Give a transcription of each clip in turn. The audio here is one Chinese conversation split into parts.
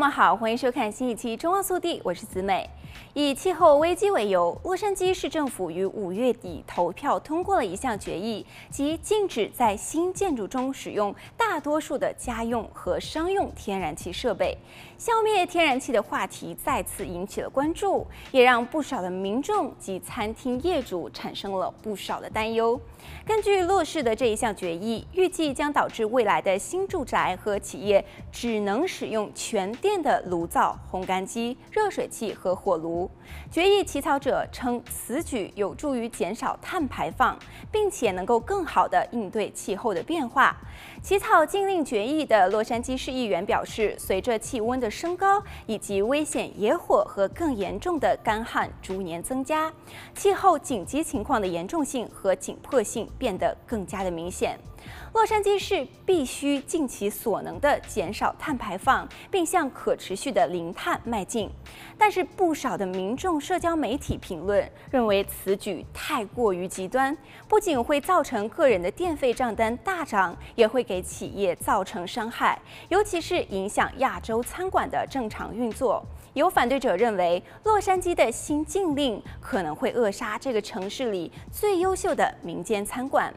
们好，欢迎收看新一期《中澳速递》，我是子美。以气候危机为由，洛杉矶市政府于五月底投票通过了一项决议，即禁止在新建筑中使用大多数的家用和商用天然气设备。消灭天然气的话题再次引起了关注，也让不少的民众及餐厅业主产生了不少的担忧。根据洛市的这一项决议，预计将导致未来的新住宅和企业只能使用全电的炉灶、烘干机、热水器和火炉。决议起草者称，此举有助于减少碳排放，并且能够更好地应对气候的变化。起草禁令决议的洛杉矶市议员表示，随着气温的升高以及危险野火和更严重的干旱逐年增加，气候紧急情况的严重性和紧迫性变得更加的明显。洛杉矶市必须尽其所能地减少碳排放，并向可持续的零碳迈进。但是，不少的民众社交媒体评论认为此举太过于极端，不仅会造成个人的电费账单大涨，也会给企业造成伤害，尤其是影响亚洲餐馆的正常运作。有反对者认为，洛杉矶的新禁令可能会扼杀这个城市里最优秀的民间餐馆。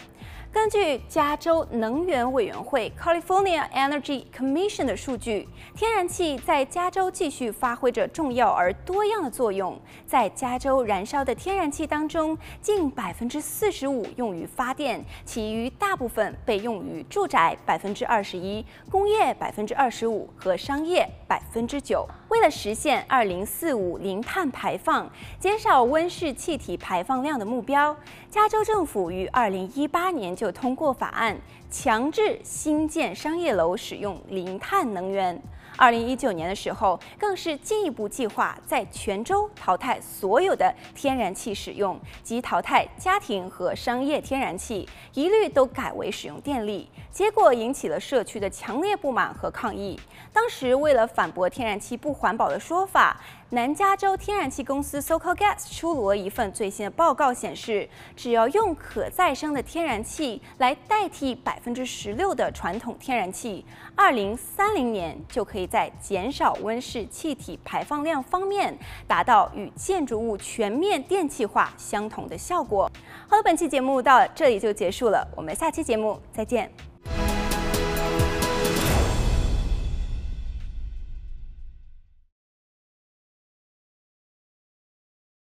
根据加州能源委员会 （California Energy Commission） 的数据，天然气在加州继续发挥着重要而多样的作用。在加州燃烧的天然气当中，近百分之四十五用于发电，其余大部分被用于住宅（百分之二十一）、工业（百分之二十五）和商业（百分之九）。为了实现二零四五零碳排放、减少温室气体排放量的目标，加州政府于二零一八年就就通过法案，强制新建商业楼使用零碳能源。二零一九年的时候，更是进一步计划在全州淘汰所有的天然气使用，即淘汰家庭和商业天然气，一律都改为使用电力。结果引起了社区的强烈不满和抗议。当时为了反驳天然气不环保的说法，南加州天然气公司 SoCalGas 出炉了一份最新的报告，显示只要用可再生的天然气来代替百分之十六的传统天然气，二零三零年就可以在减少温室气体排放量方面达到与建筑物全面电气化相同的效果。好了，本期节目到这里就结束了，我们下期节目再见。